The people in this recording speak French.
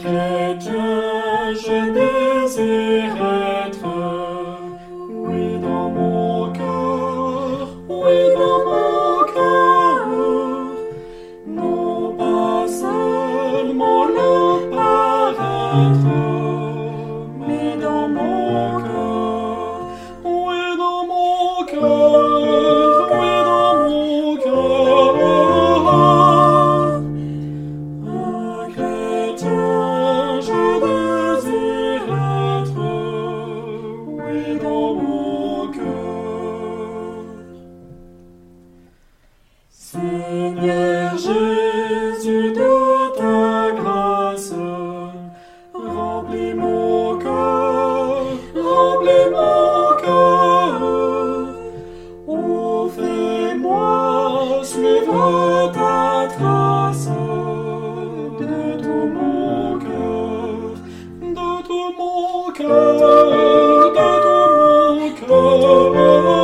je désire être. Oui, dans mon cœur, oui, dans mon cœur. Non pas seulement le paraître, mais dans mon cœur, Jésus de ta grâce, remplis mon cœur, remplis mon cœur. Oh, fais-moi suivre ta trace de tout mon cœur, de tout mon cœur, de tout mon cœur.